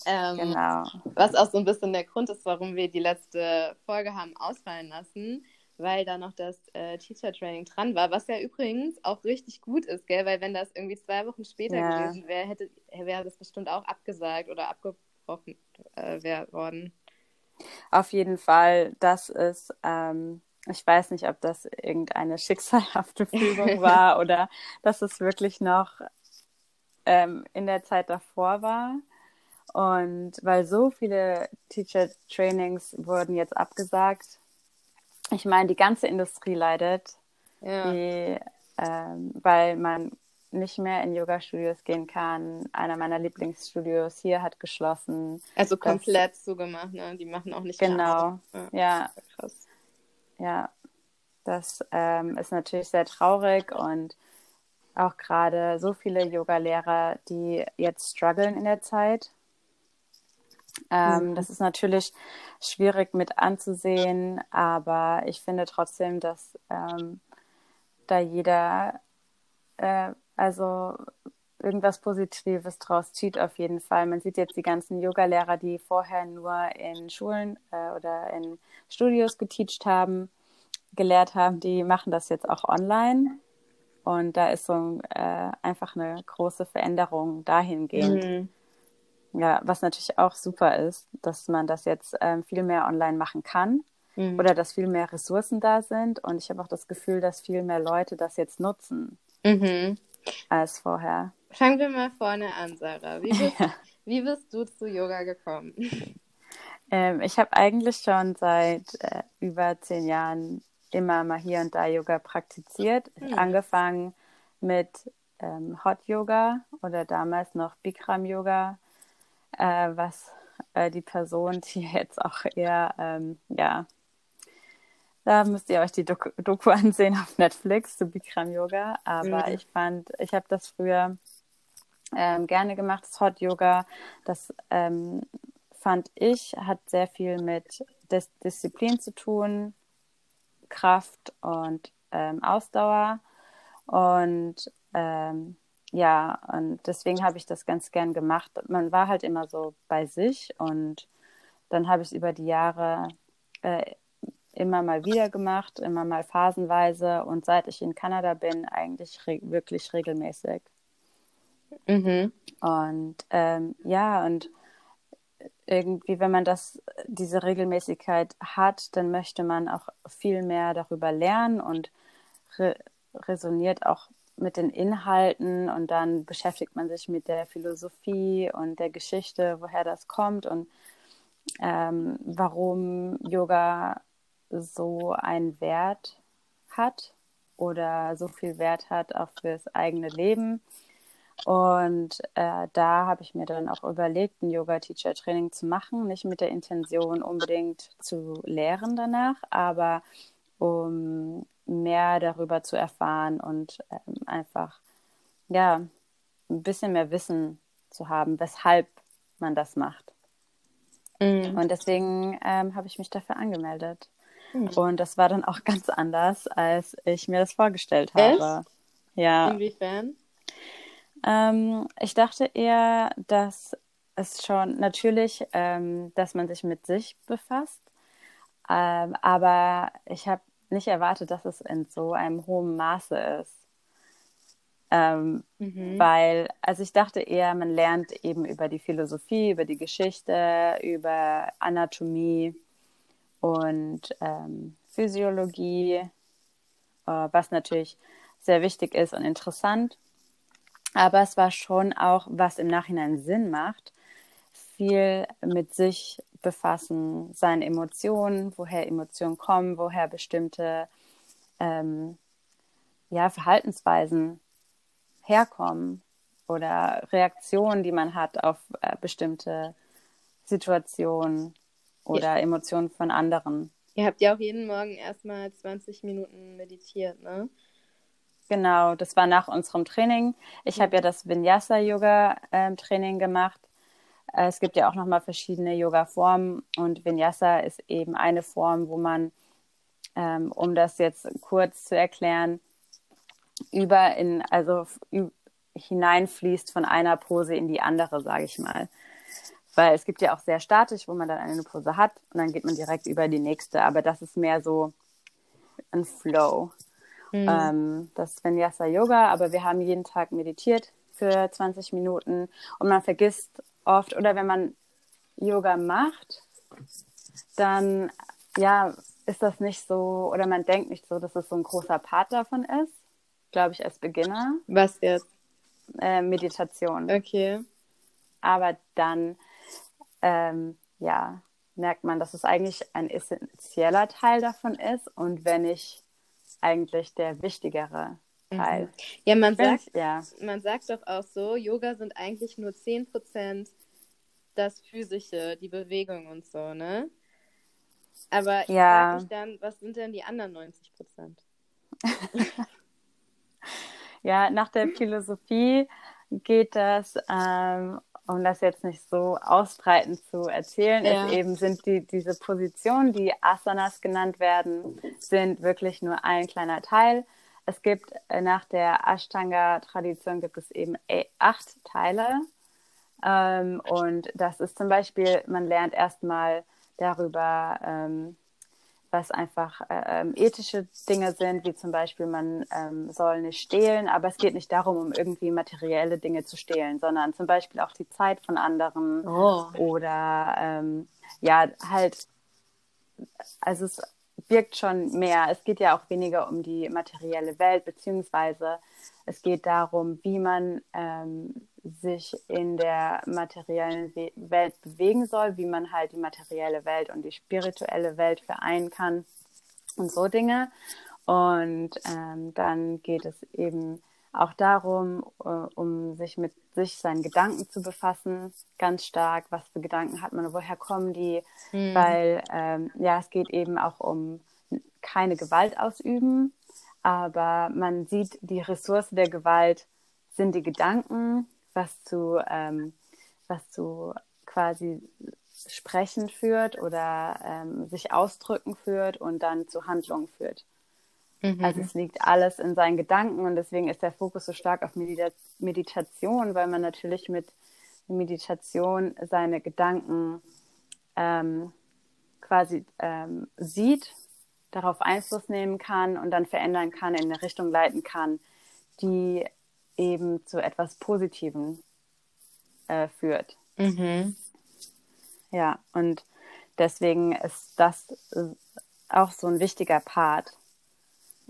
Ähm, genau. Was auch so ein bisschen der Grund ist, warum wir die letzte Folge haben ausfallen lassen, weil da noch das äh, Teacher-Training dran war, was ja übrigens auch richtig gut ist, gell? Weil wenn das irgendwie zwei Wochen später ja. gewesen wäre, hätte wäre das bestimmt auch abgesagt oder abgebrochen äh, worden. Auf jeden Fall, das ist ähm, ich weiß nicht, ob das irgendeine schicksalhafte Fügung [laughs] war oder dass es wirklich noch ähm, in der Zeit davor war. Und weil so viele Teacher-Trainings wurden jetzt abgesagt, ich meine, die ganze Industrie leidet, ja. die, ähm, weil man nicht mehr in Yoga-Studios gehen kann. Einer meiner Lieblingsstudios hier hat geschlossen. Also komplett das, zugemacht, ne? Die machen auch nicht Genau, ja. ja. Krass. Ja, das ähm, ist natürlich sehr traurig und auch gerade so viele Yoga-Lehrer, die jetzt strugglen in der Zeit. Ähm, mhm. Das ist natürlich schwierig mit anzusehen, aber ich finde trotzdem, dass ähm, da jeder äh, also irgendwas Positives draus zieht auf jeden Fall. Man sieht jetzt die ganzen Yoga-Lehrer, die vorher nur in Schulen äh, oder in Studios geteacht haben, gelehrt haben, die machen das jetzt auch online. Und da ist so äh, einfach eine große Veränderung dahingehend. Mhm. Ja, was natürlich auch super ist, dass man das jetzt ähm, viel mehr online machen kann mhm. oder dass viel mehr Ressourcen da sind. Und ich habe auch das Gefühl, dass viel mehr Leute das jetzt nutzen mhm. als vorher. Fangen wir mal vorne an, Sarah. Wie bist, ja. [laughs] wie bist du zu Yoga gekommen? Ähm, ich habe eigentlich schon seit äh, über zehn Jahren immer mal hier und da Yoga praktiziert. Mhm. Angefangen mit ähm, Hot Yoga oder damals noch Bikram Yoga, äh, was äh, die Person, die [laughs] jetzt auch eher, ähm, ja, da müsst ihr euch die Doku, Doku ansehen auf Netflix zu Bikram Yoga. Aber mhm. ich fand, ich habe das früher ähm, gerne gemacht, das Hot Yoga. Das ähm, fand ich, hat sehr viel mit Dis Disziplin zu tun, Kraft und ähm, Ausdauer. Und ähm, ja, und deswegen habe ich das ganz gern gemacht. Man war halt immer so bei sich und dann habe ich es über die Jahre äh, immer mal wieder gemacht, immer mal phasenweise und seit ich in Kanada bin, eigentlich re wirklich regelmäßig. Mhm. Und ähm, ja, und irgendwie, wenn man das, diese Regelmäßigkeit hat, dann möchte man auch viel mehr darüber lernen und re resoniert auch mit den Inhalten und dann beschäftigt man sich mit der Philosophie und der Geschichte, woher das kommt und ähm, warum Yoga so einen Wert hat oder so viel Wert hat auch fürs eigene Leben. Und äh, da habe ich mir dann auch überlegt, ein Yoga-Teacher-Training zu machen. Nicht mit der Intention, unbedingt zu lehren danach, aber um mehr darüber zu erfahren und ähm, einfach, ja, ein bisschen mehr Wissen zu haben, weshalb man das macht. Mhm. Und deswegen ähm, habe ich mich dafür angemeldet. Mhm. Und das war dann auch [laughs] ganz anders, als ich mir das vorgestellt habe. Echt? Ja. Inwiefern? Ähm, ich dachte eher, dass es schon natürlich, ähm, dass man sich mit sich befasst. Ähm, aber ich habe nicht erwartet, dass es in so einem hohen Maße ist. Ähm, mhm. Weil, also ich dachte eher, man lernt eben über die Philosophie, über die Geschichte, über Anatomie und ähm, Physiologie, äh, was natürlich sehr wichtig ist und interessant. Aber es war schon auch, was im Nachhinein Sinn macht, viel mit sich befassen, seine Emotionen, woher Emotionen kommen, woher bestimmte ähm, ja, Verhaltensweisen herkommen oder Reaktionen, die man hat auf äh, bestimmte Situationen oder ja. Emotionen von anderen. Ihr habt ja auch jeden Morgen erstmal 20 Minuten meditiert, ne? Genau, das war nach unserem Training. Ich mhm. habe ja das Vinyasa-Yoga-Training ähm, gemacht. Äh, es gibt ja auch nochmal verschiedene Yoga-Formen und Vinyasa ist eben eine Form, wo man, ähm, um das jetzt kurz zu erklären, über in, also hineinfließt von einer Pose in die andere, sage ich mal. Weil es gibt ja auch sehr statisch, wo man dann eine Pose hat und dann geht man direkt über die nächste. Aber das ist mehr so ein Flow. Mhm. Ähm, das ist Vinyasa Yoga, aber wir haben jeden Tag meditiert für 20 Minuten und man vergisst oft, oder wenn man Yoga macht, dann ja, ist das nicht so, oder man denkt nicht so, dass es so ein großer Part davon ist, glaube ich, als Beginner. Was jetzt? Äh, Meditation. Okay. Aber dann, ähm, ja, merkt man, dass es eigentlich ein essentieller Teil davon ist und wenn nicht eigentlich der wichtigere mhm. Teil. Ja, man sagt, ich, ja. man sagt doch auch so, Yoga sind eigentlich nur 10% das Physische, die Bewegung und so, ne? Aber ich ja. frage mich dann, was sind denn die anderen 90% [laughs] ja, nach der Philosophie geht das ähm, um das jetzt nicht so ausbreitend zu erzählen, ja. ist eben sind die, diese Positionen, die Asanas genannt werden, sind wirklich nur ein kleiner Teil. Es gibt äh, nach der Ashtanga-Tradition gibt es eben e, acht Teile. Ähm, und das ist zum Beispiel, man lernt erstmal darüber, ähm, was einfach äh, ähm, ethische Dinge sind, wie zum Beispiel, man ähm, soll nicht stehlen, aber es geht nicht darum, um irgendwie materielle Dinge zu stehlen, sondern zum Beispiel auch die Zeit von anderen oh. oder ähm, ja, halt, also es wirkt schon mehr. Es geht ja auch weniger um die materielle Welt, beziehungsweise es geht darum, wie man ähm, sich in der materiellen Welt bewegen soll, wie man halt die materielle Welt und die spirituelle Welt vereinen kann und so Dinge. Und ähm, dann geht es eben auch darum, äh, um sich mit sich, seinen Gedanken zu befassen, ganz stark. Was für Gedanken hat man, woher kommen die? Mhm. Weil ähm, ja, es geht eben auch um keine Gewalt ausüben, aber man sieht, die Ressource der Gewalt sind die Gedanken, was zu, ähm, was zu quasi Sprechen führt oder ähm, sich ausdrücken führt und dann zu Handlungen führt. Mhm. Also es liegt alles in seinen Gedanken und deswegen ist der Fokus so stark auf Medita Meditation, weil man natürlich mit Meditation seine Gedanken ähm, quasi ähm, sieht, darauf Einfluss nehmen kann und dann verändern kann, in eine Richtung leiten kann, die eben zu etwas Positivem äh, führt. Mhm. Ja, und deswegen ist das äh, auch so ein wichtiger Part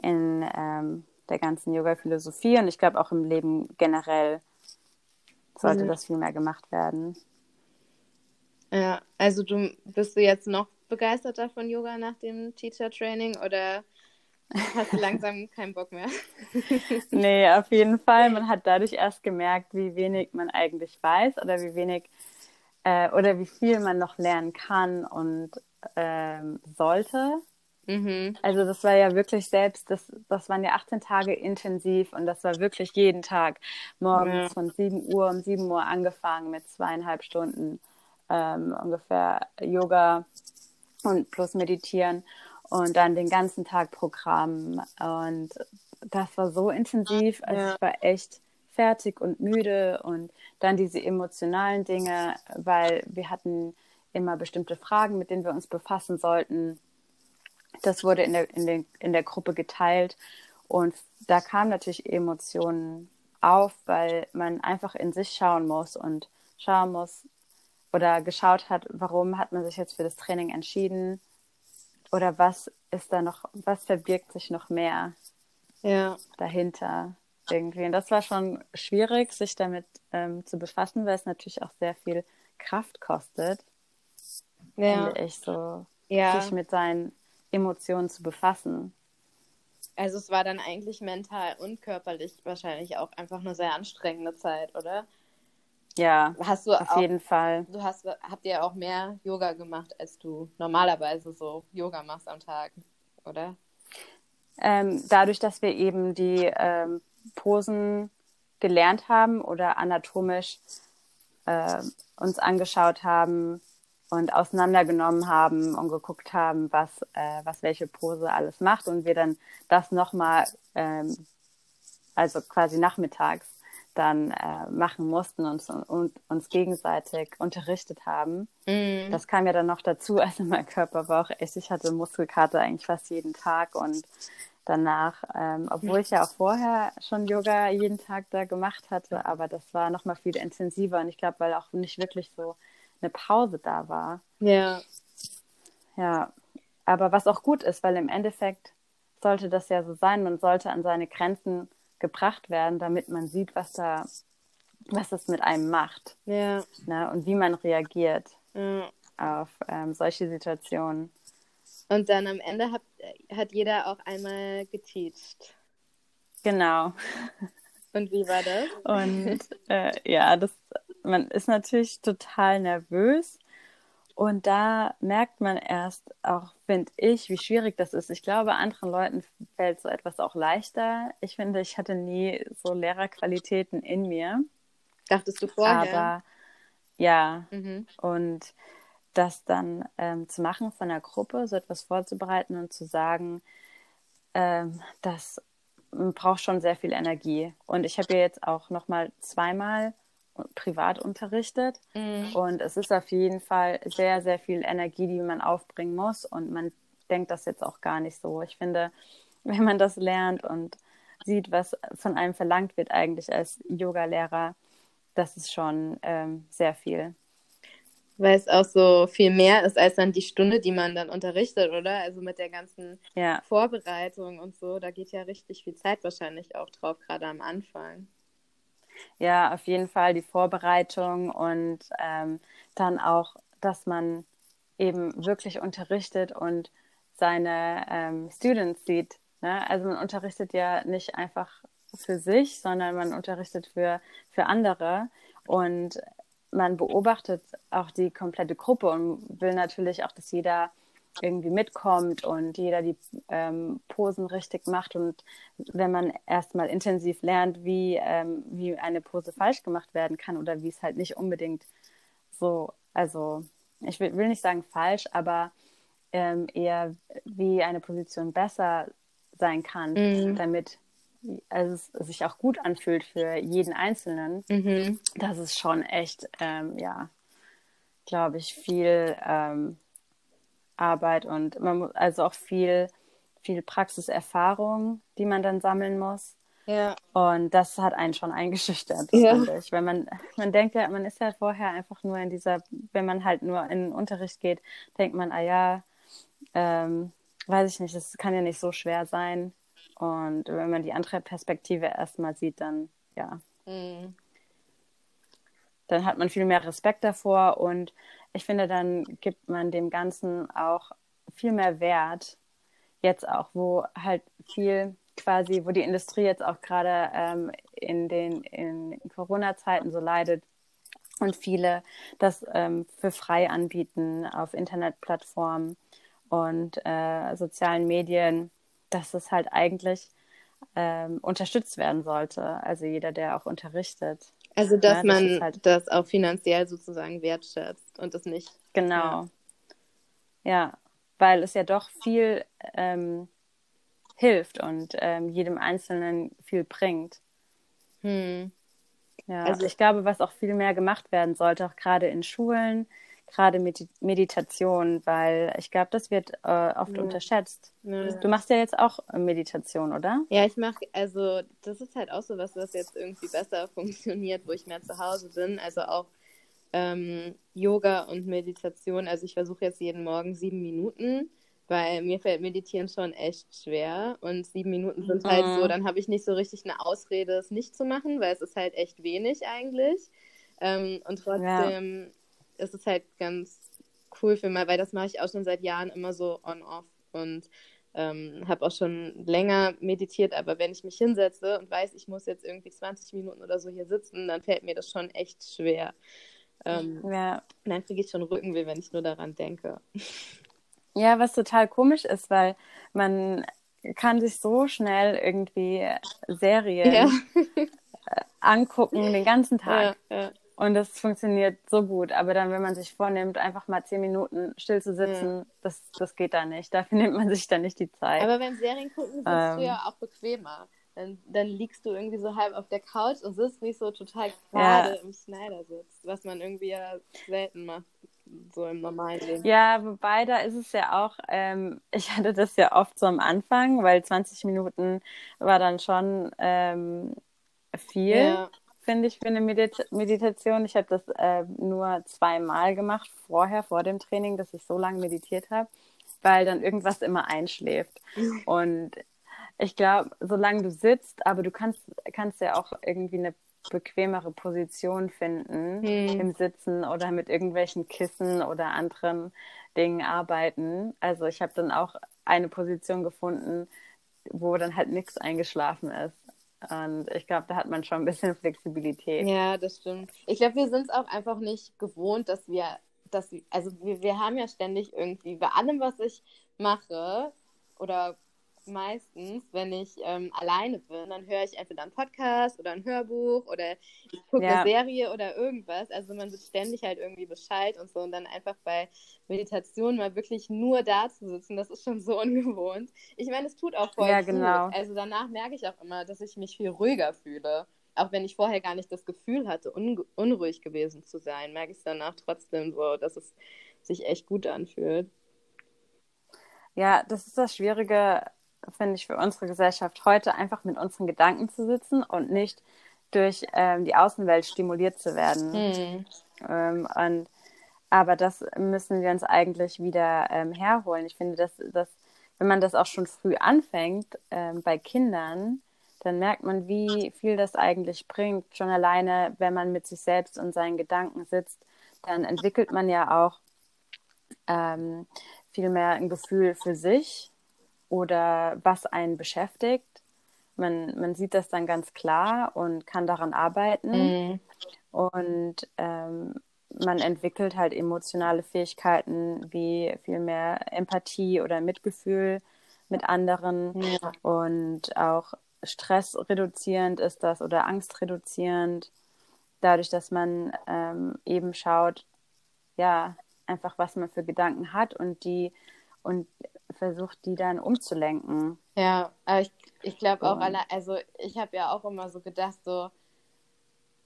in ähm, der ganzen Yoga-Philosophie und ich glaube auch im Leben generell sollte mhm. das viel mehr gemacht werden. Ja, also du bist du jetzt noch begeisterter von Yoga nach dem Teacher Training oder Hast du [laughs] langsam keinen Bock mehr? [laughs] nee, auf jeden Fall. Man hat dadurch erst gemerkt, wie wenig man eigentlich weiß oder wie wenig äh, oder wie viel man noch lernen kann und ähm, sollte. Mhm. Also das war ja wirklich selbst, das, das waren ja 18 Tage intensiv und das war wirklich jeden Tag morgens ja. von 7 Uhr um 7 Uhr angefangen mit zweieinhalb Stunden ähm, ungefähr Yoga und plus meditieren und dann den ganzen Tag Programm. Und das war so intensiv. Also ja. ich war echt fertig und müde und dann diese emotionalen Dinge, weil wir hatten immer bestimmte Fragen, mit denen wir uns befassen sollten. Das wurde in der, in den, in der Gruppe geteilt und da kamen natürlich Emotionen auf, weil man einfach in sich schauen muss und schauen muss oder geschaut hat, warum hat man sich jetzt für das Training entschieden oder was ist da noch, was verbirgt sich noch mehr ja. dahinter irgendwie. Und das war schon schwierig, sich damit ähm, zu befassen, weil es natürlich auch sehr viel Kraft kostet, ja. finde ich, so ja. sich mit seinen Emotionen zu befassen. Also es war dann eigentlich mental und körperlich wahrscheinlich auch einfach eine sehr anstrengende Zeit, oder? Ja, hast du auf auch, jeden Fall. Du hast, habt ihr auch mehr Yoga gemacht, als du normalerweise so Yoga machst am Tag, oder? Ähm, dadurch, dass wir eben die ähm, Posen gelernt haben oder anatomisch äh, uns angeschaut haben und auseinandergenommen haben und geguckt haben, was, äh, was welche Pose alles macht und wir dann das nochmal, ähm, also quasi nachmittags dann äh, machen mussten und, und uns gegenseitig unterrichtet haben. Mhm. Das kam ja dann noch dazu, [laughs] also mein Körper war auch echt, ich hatte Muskelkater eigentlich fast jeden Tag und danach, ähm, obwohl ich ja auch vorher schon Yoga jeden Tag da gemacht hatte, aber das war noch mal viel intensiver und ich glaube, weil auch nicht wirklich so eine Pause da war. Ja. Ja, aber was auch gut ist, weil im Endeffekt sollte das ja so sein, man sollte an seine Grenzen gebracht werden, damit man sieht, was da, was es mit einem macht. Ja. Ne, und wie man reagiert ja. auf ähm, solche Situationen. Und dann am Ende hat, hat jeder auch einmal geteacht. Genau. Und wie war das? Und [laughs] äh, ja, das, man ist natürlich total nervös. Und da merkt man erst auch, finde ich, wie schwierig das ist. Ich glaube, anderen Leuten fällt so etwas auch leichter. Ich finde, ich hatte nie so Lehrerqualitäten in mir. Dachtest du vorher? Aber ja. Mhm. Und das dann ähm, zu machen von der Gruppe, so etwas vorzubereiten und zu sagen, ähm, das braucht schon sehr viel Energie. Und ich habe ja jetzt auch noch mal zweimal privat unterrichtet mhm. und es ist auf jeden Fall sehr, sehr viel Energie, die man aufbringen muss und man denkt das jetzt auch gar nicht so. Ich finde, [laughs] wenn man das lernt und sieht, was von einem verlangt wird eigentlich als Yoga-Lehrer, das ist schon ähm, sehr viel weil es auch so viel mehr ist als dann die Stunde, die man dann unterrichtet, oder? Also mit der ganzen ja. Vorbereitung und so, da geht ja richtig viel Zeit wahrscheinlich auch drauf, gerade am Anfang. Ja, auf jeden Fall die Vorbereitung und ähm, dann auch, dass man eben wirklich unterrichtet und seine ähm, Students sieht. Ne? Also man unterrichtet ja nicht einfach für sich, sondern man unterrichtet für, für andere. Und man beobachtet auch die komplette Gruppe und will natürlich auch, dass jeder irgendwie mitkommt und jeder die ähm, Posen richtig macht. Und wenn man erstmal intensiv lernt, wie, ähm, wie eine Pose falsch gemacht werden kann oder wie es halt nicht unbedingt so, also ich will, will nicht sagen falsch, aber ähm, eher wie eine Position besser sein kann, mhm. damit also es sich auch gut anfühlt für jeden Einzelnen, mhm. das ist schon echt, ähm, ja, glaube ich, viel ähm, Arbeit und man muss also auch viel, viel Praxiserfahrung, die man dann sammeln muss. Ja. Und das hat einen schon eingeschüchtert, ja. finde ich. Weil man, man denkt ja, man ist ja vorher einfach nur in dieser, wenn man halt nur in den Unterricht geht, denkt man, ah ja, ähm, weiß ich nicht, das kann ja nicht so schwer sein. Und wenn man die andere Perspektive erstmal sieht, dann ja. Mhm. Dann hat man viel mehr Respekt davor und ich finde, dann gibt man dem Ganzen auch viel mehr Wert. Jetzt auch, wo halt viel quasi, wo die Industrie jetzt auch gerade ähm, in den in Corona-Zeiten so leidet und viele das ähm, für frei anbieten auf Internetplattformen und äh, sozialen Medien dass es halt eigentlich ähm, unterstützt werden sollte. Also jeder, der auch unterrichtet. Also dass ja, man das, halt... das, auch finanziell sozusagen wertschätzt und das nicht. Genau. Ja, ja weil es ja doch viel ähm, hilft und ähm, jedem Einzelnen viel bringt. Hm. Ja, also ich glaube, was auch viel mehr gemacht werden sollte, auch gerade in Schulen, gerade Medi Meditation, weil ich glaube, das wird äh, oft ja. unterschätzt. Ja. Du machst ja jetzt auch Meditation, oder? Ja, ich mache, also das ist halt auch so was, was jetzt irgendwie besser funktioniert, wo ich mehr zu Hause bin. Also auch ähm, Yoga und Meditation. Also ich versuche jetzt jeden Morgen sieben Minuten Weil mir fällt Meditieren schon echt schwer und sieben Minuten sind halt Mhm. so, dann habe ich nicht so richtig eine Ausrede, es nicht zu machen, weil es ist halt echt wenig eigentlich. Ähm, und trotzdem ist es halt ganz cool für mich, weil das mache ich auch schon seit Jahren immer so on-off und ähm, habe auch schon länger meditiert, aber wenn ich mich hinsetze und weiß, ich muss jetzt irgendwie 20 Minuten oder so hier sitzen, dann fällt mir das schon echt schwer. Ähm, Ja. dann kriege ich schon Rückenweh, wenn ich nur daran denke. Ja, was total komisch ist, weil man kann sich so schnell irgendwie Serien Ja, [laughs] angucken den ganzen Tag. ja, ja. Und das funktioniert so gut. Aber dann, wenn man sich vornimmt, einfach mal zehn Minuten still zu sitzen, das, das geht da nicht. Dafür [laughs] nimmt man sich dann nicht die Zeit. Aber beim Serien gucken Ähm. du ja auch bequemer. Dann, dann liegst du irgendwie so halb auf der Couch und sitzt nicht so total gerade im Schneidersitz, was man irgendwie ja selten macht, so im normalen Leben. Ja, wobei da ist es ja auch, ähm, [laughs] ich hatte das ja oft so am Anfang, weil 20 Minuten war dann schon ähm, viel, Ja. Finde ich, für eine Medita Meditation. Ich habe das äh, nur zweimal gemacht, vorher, vor dem Training, dass ich so lange meditiert habe, weil dann irgendwas immer einschläft. Und ich glaube, solange du sitzt, aber du kannst, kannst ja auch irgendwie eine bequemere Position finden Hm. im Sitzen oder mit irgendwelchen Kissen oder anderen Dingen arbeiten. Also ich habe dann auch eine Position gefunden, wo dann halt nichts eingeschlafen ist. Und ich glaube, da hat man schon ein bisschen Flexibilität. Ja, das stimmt. Ich glaube, wir sind es auch einfach nicht gewohnt, dass wir, dass wir, also wir, wir haben ja ständig irgendwie bei allem, was ich mache oder meistens, wenn ich ähm, alleine bin, dann höre ich entweder einen Podcast oder ein Hörbuch oder ich gucke Ja. eine Serie oder irgendwas. Also man wird ständig halt irgendwie Bescheid und so und dann einfach bei Meditation mal wirklich nur da zu sitzen, das ist schon so [laughs] ungewohnt. Ich meine, es tut auch voll Ja, gut. genau. Also danach merke ich auch immer, dass ich mich viel ruhiger fühle. Auch wenn ich vorher gar nicht das Gefühl hatte, un unruhig gewesen zu sein, merke ich es danach trotzdem so, dass es sich echt gut anfühlt. Ja, das ist das Schwierige, finde ich, für unsere Gesellschaft heute, einfach mit unseren Gedanken zu sitzen und nicht durch ähm, die Außenwelt stimuliert zu werden. Hm. Ähm, und, aber das müssen wir uns eigentlich wieder ähm, herholen. Ich finde, dass, dass, wenn man das auch schon früh anfängt, ähm, bei Kindern, dann merkt man, wie viel das eigentlich bringt. Schon alleine, wenn man mit sich selbst und seinen Gedanken sitzt, dann entwickelt man ja auch ähm, viel mehr ein Gefühl für sich oder was einen beschäftigt. Man, man sieht das dann ganz klar und kann daran arbeiten. Hm. Und ähm, man entwickelt halt emotionale Fähigkeiten wie viel mehr Empathie oder Mitgefühl mit anderen Ja. und auch stressreduzierend ist das oder angstreduzierend, dadurch, dass man ähm, eben schaut, ja, einfach was man für Gedanken hat und die und versucht, die dann umzulenken. Ja, aber ich, ich glaube auch, alle, also ich habe ja auch immer so gedacht, so,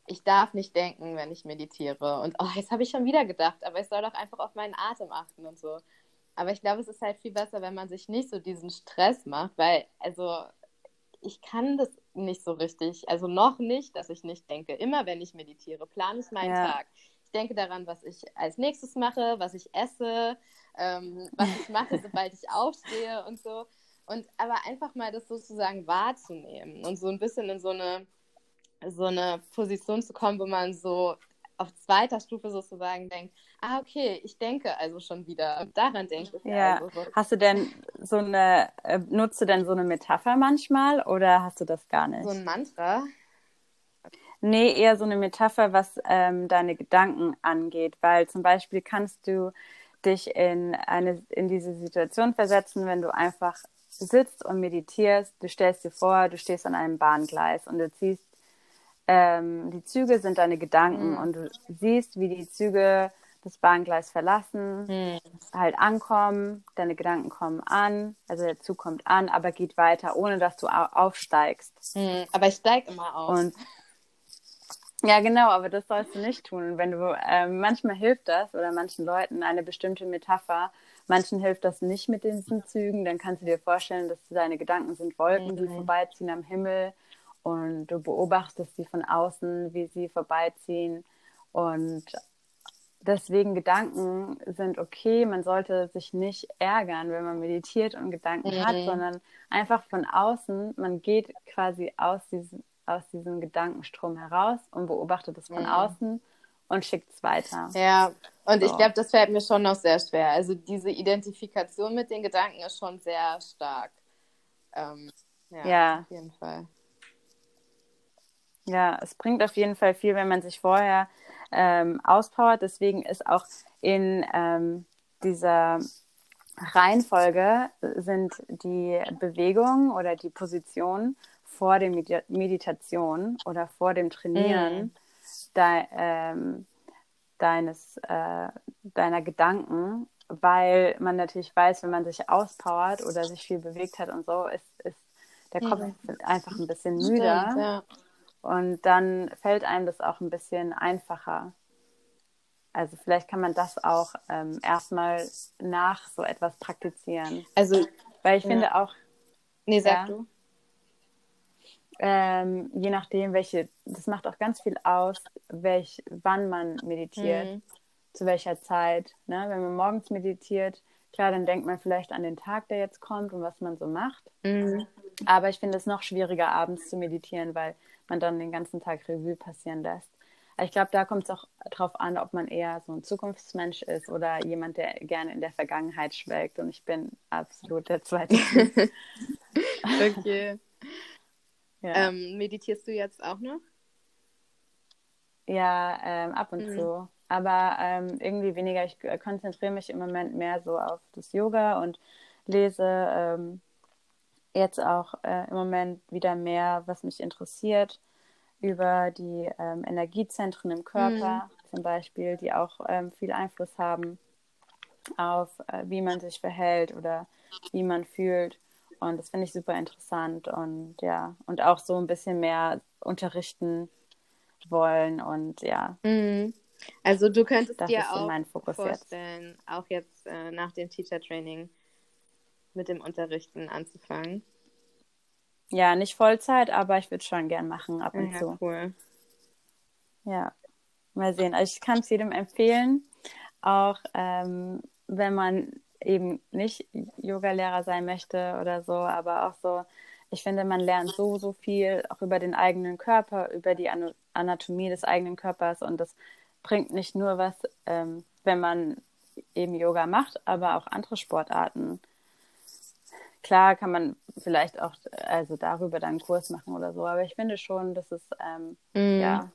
ich darf nicht denken, wenn ich meditiere. Und oh, jetzt habe ich schon wieder gedacht, aber ich soll doch einfach auf meinen Atem achten und so. Aber ich glaube, es ist halt viel besser, wenn man sich nicht so diesen Stress macht, weil, also, ich kann das nicht so richtig, also noch nicht, dass ich nicht denke. Immer wenn ich meditiere, plane ich meinen Ja. Tag. Ich denke daran, was ich als nächstes mache, was ich esse, ähm, was ich mache, sobald ich aufstehe und so. Und aber einfach mal das sozusagen wahrzunehmen und so ein bisschen in so eine, so eine Position zu kommen, wo man so auf zweiter Stufe sozusagen denkt, ah, okay, ich denke also schon wieder. Daran denke ich Ja. also. So. Hast du denn so eine, äh, nutzt du denn so eine Metapher manchmal oder hast du das gar nicht? so ein Mantra. Nee, eher so eine Metapher, was ähm, deine Gedanken angeht, weil zum Beispiel kannst du dich in eine in diese Situation versetzen, wenn du einfach sitzt und meditierst. Du stellst dir vor, du stehst an einem Bahngleis und du ziehst ähm, die Züge sind deine Gedanken Mhm. und du siehst, wie die Züge das Bahngleis verlassen, Hm. halt ankommen, deine Gedanken kommen an, also der Zug kommt an, aber geht weiter, ohne dass du au aufsteigst. Hm. Aber ich steige immer auf. Und ja, genau, aber das sollst du nicht tun. Und wenn du, ähm, manchmal hilft das oder manchen Leuten eine bestimmte Metapher, manchen hilft das nicht mit diesen Zügen, dann kannst du dir vorstellen, dass deine Gedanken sind Wolken, die Mhm. vorbeiziehen am Himmel und du beobachtest sie von außen, wie sie vorbeiziehen und deswegen Gedanken sind okay. Man sollte sich nicht ärgern, wenn man meditiert und Gedanken mhm. hat, sondern einfach von außen, man geht quasi aus diesem, aus diesem Gedankenstrom heraus und beobachtet es von mhm. außen und schickt es weiter. Ja, und so. ich glaube, das fällt mir schon noch sehr schwer. Also diese Identifikation mit den Gedanken ist schon sehr stark. Ähm, ja, ja, auf jeden Fall. Ja, es bringt auf jeden Fall viel, wenn man sich vorher ähm, auspowert. Deswegen ist auch in ähm, dieser Reihenfolge sind die Bewegungen oder die Positionen vor der Medi Meditation oder vor dem Trainieren mhm. de ähm, deines, äh, deiner Gedanken, weil man natürlich weiß, wenn man sich auspowert oder sich viel bewegt hat und so, ist, ist der Kopf mhm. einfach ein bisschen müder. Stimmt, ja. Und dann fällt einem das auch ein bisschen einfacher. Also vielleicht kann man das auch ähm, erstmal nach so etwas praktizieren. Also, weil ich ja. finde auch. Nee, sag ja, du. Ähm, je nachdem, welche, das macht auch ganz viel aus, welch, wann man meditiert, mhm. zu welcher Zeit. Ne? Wenn man morgens meditiert, klar, dann denkt man vielleicht an den Tag, der jetzt kommt und was man so macht. Mhm. Aber ich finde es noch schwieriger, abends zu meditieren, weil man dann den ganzen Tag Revue passieren lässt. Ich glaube, da kommt es auch darauf an, ob man eher so ein Zukunftsmensch ist oder jemand, der gerne in der Vergangenheit schwelgt. Und ich bin absolut der zweite. [laughs] okay. Ja. Ähm, meditierst du jetzt auch noch? Ja, ähm, ab und mhm. zu. Aber ähm, irgendwie weniger. Ich konzentriere mich im Moment mehr so auf das Yoga und lese ähm, jetzt auch äh, im Moment wieder mehr, was mich interessiert, über die ähm, Energiezentren im Körper mhm. zum Beispiel, die auch ähm, viel Einfluss haben auf, äh, wie man sich verhält oder wie man fühlt. Und das finde ich super interessant und ja, und auch so ein bisschen mehr unterrichten wollen und ja. Mhm. Also du könntest das dir auch vorstellen, jetzt. auch jetzt äh, nach dem Teacher Training mit dem Unterrichten anzufangen? Ja, nicht Vollzeit, aber ich würde es schon gern machen ab und ja, zu. cool. Ja, mal sehen. Also ich kann es jedem empfehlen, auch ähm, wenn man eben nicht Yogalehrer sein möchte oder so, aber auch so, ich finde, man lernt so, so viel auch über den eigenen Körper, über die Anatomie des eigenen Körpers und das bringt nicht nur was, ähm, wenn man eben Yoga macht, aber auch andere Sportarten klar kann man vielleicht auch also darüber dann einen Kurs machen oder so, aber ich finde schon, dass es ähm, mm. ja,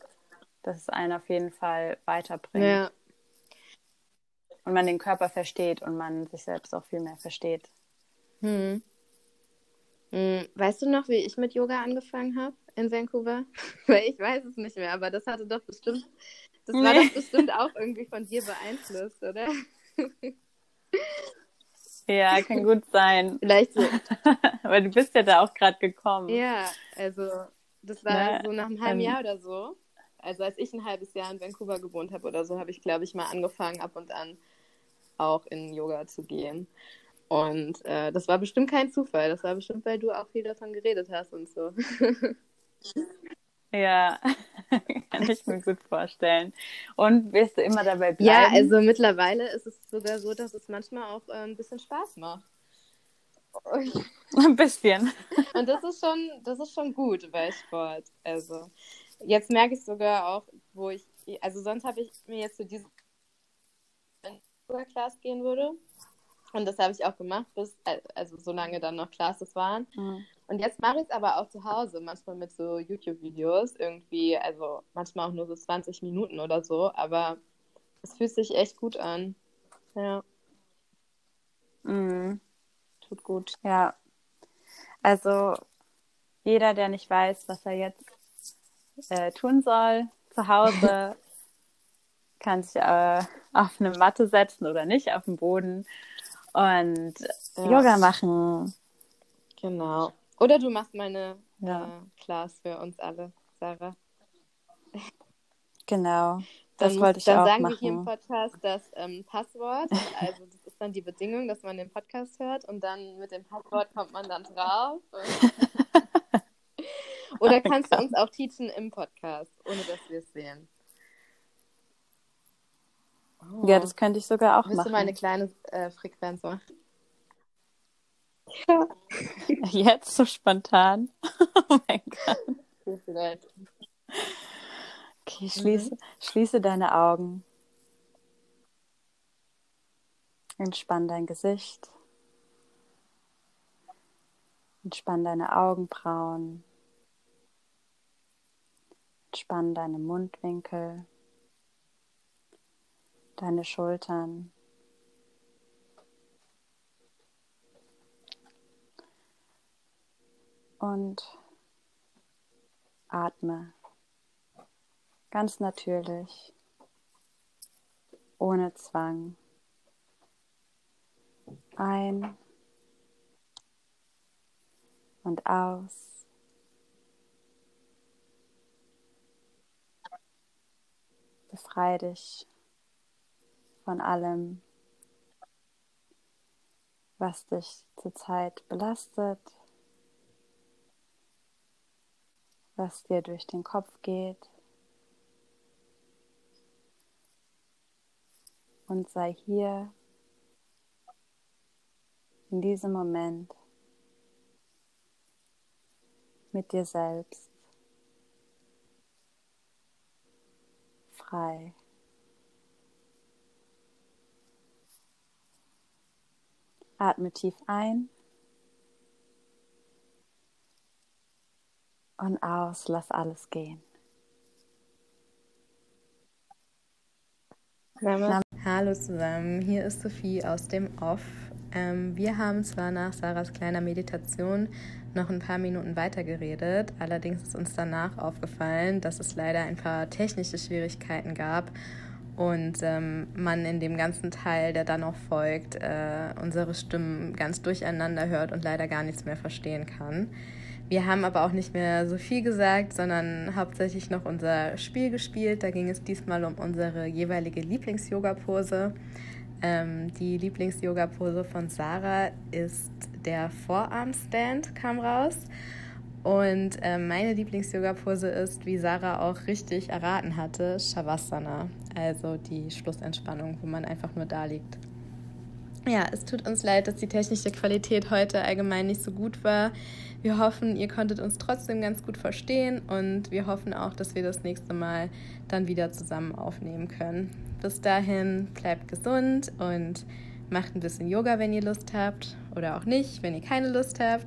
dass es einen auf jeden Fall weiterbringt. Ja. Und man den Körper versteht und man sich selbst auch viel mehr versteht. Hm. Hm. Weißt du noch, wie ich mit Yoga angefangen habe in Vancouver? [laughs] Weil ich weiß es nicht mehr, aber das hatte doch bestimmt, das nee. war doch bestimmt auch irgendwie von dir beeinflusst, oder? [laughs] Ja, kann gut sein. [laughs] Vielleicht so. Weil du bist ja da auch gerade gekommen. Ja, also das war ja, so nach einem halben ähm, Jahr oder so. Also als ich ein halbes Jahr in Vancouver gewohnt habe oder so, habe ich, glaube ich, mal angefangen, ab und an auch in Yoga zu gehen. Und äh, das war bestimmt kein Zufall. Das war bestimmt, weil du auch viel davon geredet hast und so. Ja, [laughs] kann ich mir gut vorstellen. Und wirst du immer dabei bleiben? Ja, also mittlerweile ist es sogar so, dass es manchmal auch äh, ein bisschen Spaß macht. Ein bisschen. Und das ist schon, das ist schon gut bei Sport. Also jetzt merke ich sogar auch, wo ich, also sonst habe ich mir jetzt so diese Class gehen würde. Und das habe ich auch gemacht, bis, also solange dann noch Classes waren. Mhm. Und jetzt mache ich es aber auch zu Hause, manchmal mit so YouTube-Videos irgendwie, also manchmal auch nur so 20 Minuten oder so, aber es fühlt sich echt gut an. Ja. Mhm. Tut gut. Ja. Also jeder, der nicht weiß, was er jetzt äh, tun soll, zu Hause, [laughs] kann sich äh, auf eine Matte setzen oder nicht, auf den Boden und ja. Yoga machen. Genau. Oder du machst meine ja. äh, Class für uns alle, Sarah. Genau. Das dann wollte ich dann auch sagen machen. wir hier im Podcast das ähm, Passwort. Also das ist dann die Bedingung, dass man den Podcast hört und dann mit dem Passwort kommt man dann drauf. [laughs] Oder oh kannst du uns auch teachen im Podcast, ohne dass wir es sehen? Oh. Ja, das könnte ich sogar auch Willst machen. du mal eine kleine äh, Frequenz machen? Ja. [laughs] Jetzt so spontan. [laughs] oh mein Gott. Okay, schließe, mhm. schließe deine Augen. Entspann dein Gesicht. Entspann deine Augenbrauen. Entspann deine Mundwinkel, deine Schultern. Und atme ganz natürlich, ohne Zwang. Ein und aus. Befreie dich von allem, was dich zurzeit belastet, was dir durch den Kopf geht. Und sei hier in diesem Moment mit dir selbst frei. Atme tief ein und aus, lass alles gehen. Hallo zusammen, hier ist Sophie aus dem Off. Ähm, wir haben zwar nach Sarahs kleiner Meditation noch ein paar Minuten weiter geredet, allerdings ist uns danach aufgefallen, dass es leider ein paar technische Schwierigkeiten gab und ähm, man in dem ganzen Teil, der dann noch folgt, äh, unsere Stimmen ganz durcheinander hört und leider gar nichts mehr verstehen kann. Wir haben aber auch nicht mehr so viel gesagt, sondern hauptsächlich noch unser Spiel gespielt. Da ging es diesmal um unsere jeweilige Lieblings-Yoga-Pose. Ähm, die Lieblings-Yoga-Pose von Sarah ist der Vorarm-Stand, kam raus. Und äh, meine Lieblings-Yoga-Pose ist, wie Sarah auch richtig erraten hatte, Shavasana, also die Schlussentspannung, wo man einfach nur da liegt. Ja, es tut uns leid, dass die technische Qualität heute allgemein nicht so gut war. Wir hoffen, ihr konntet uns trotzdem ganz gut verstehen und wir hoffen auch, dass wir das nächste Mal dann wieder zusammen aufnehmen können. Bis dahin bleibt gesund und macht ein bisschen Yoga, wenn ihr Lust habt oder auch nicht, wenn ihr keine Lust habt.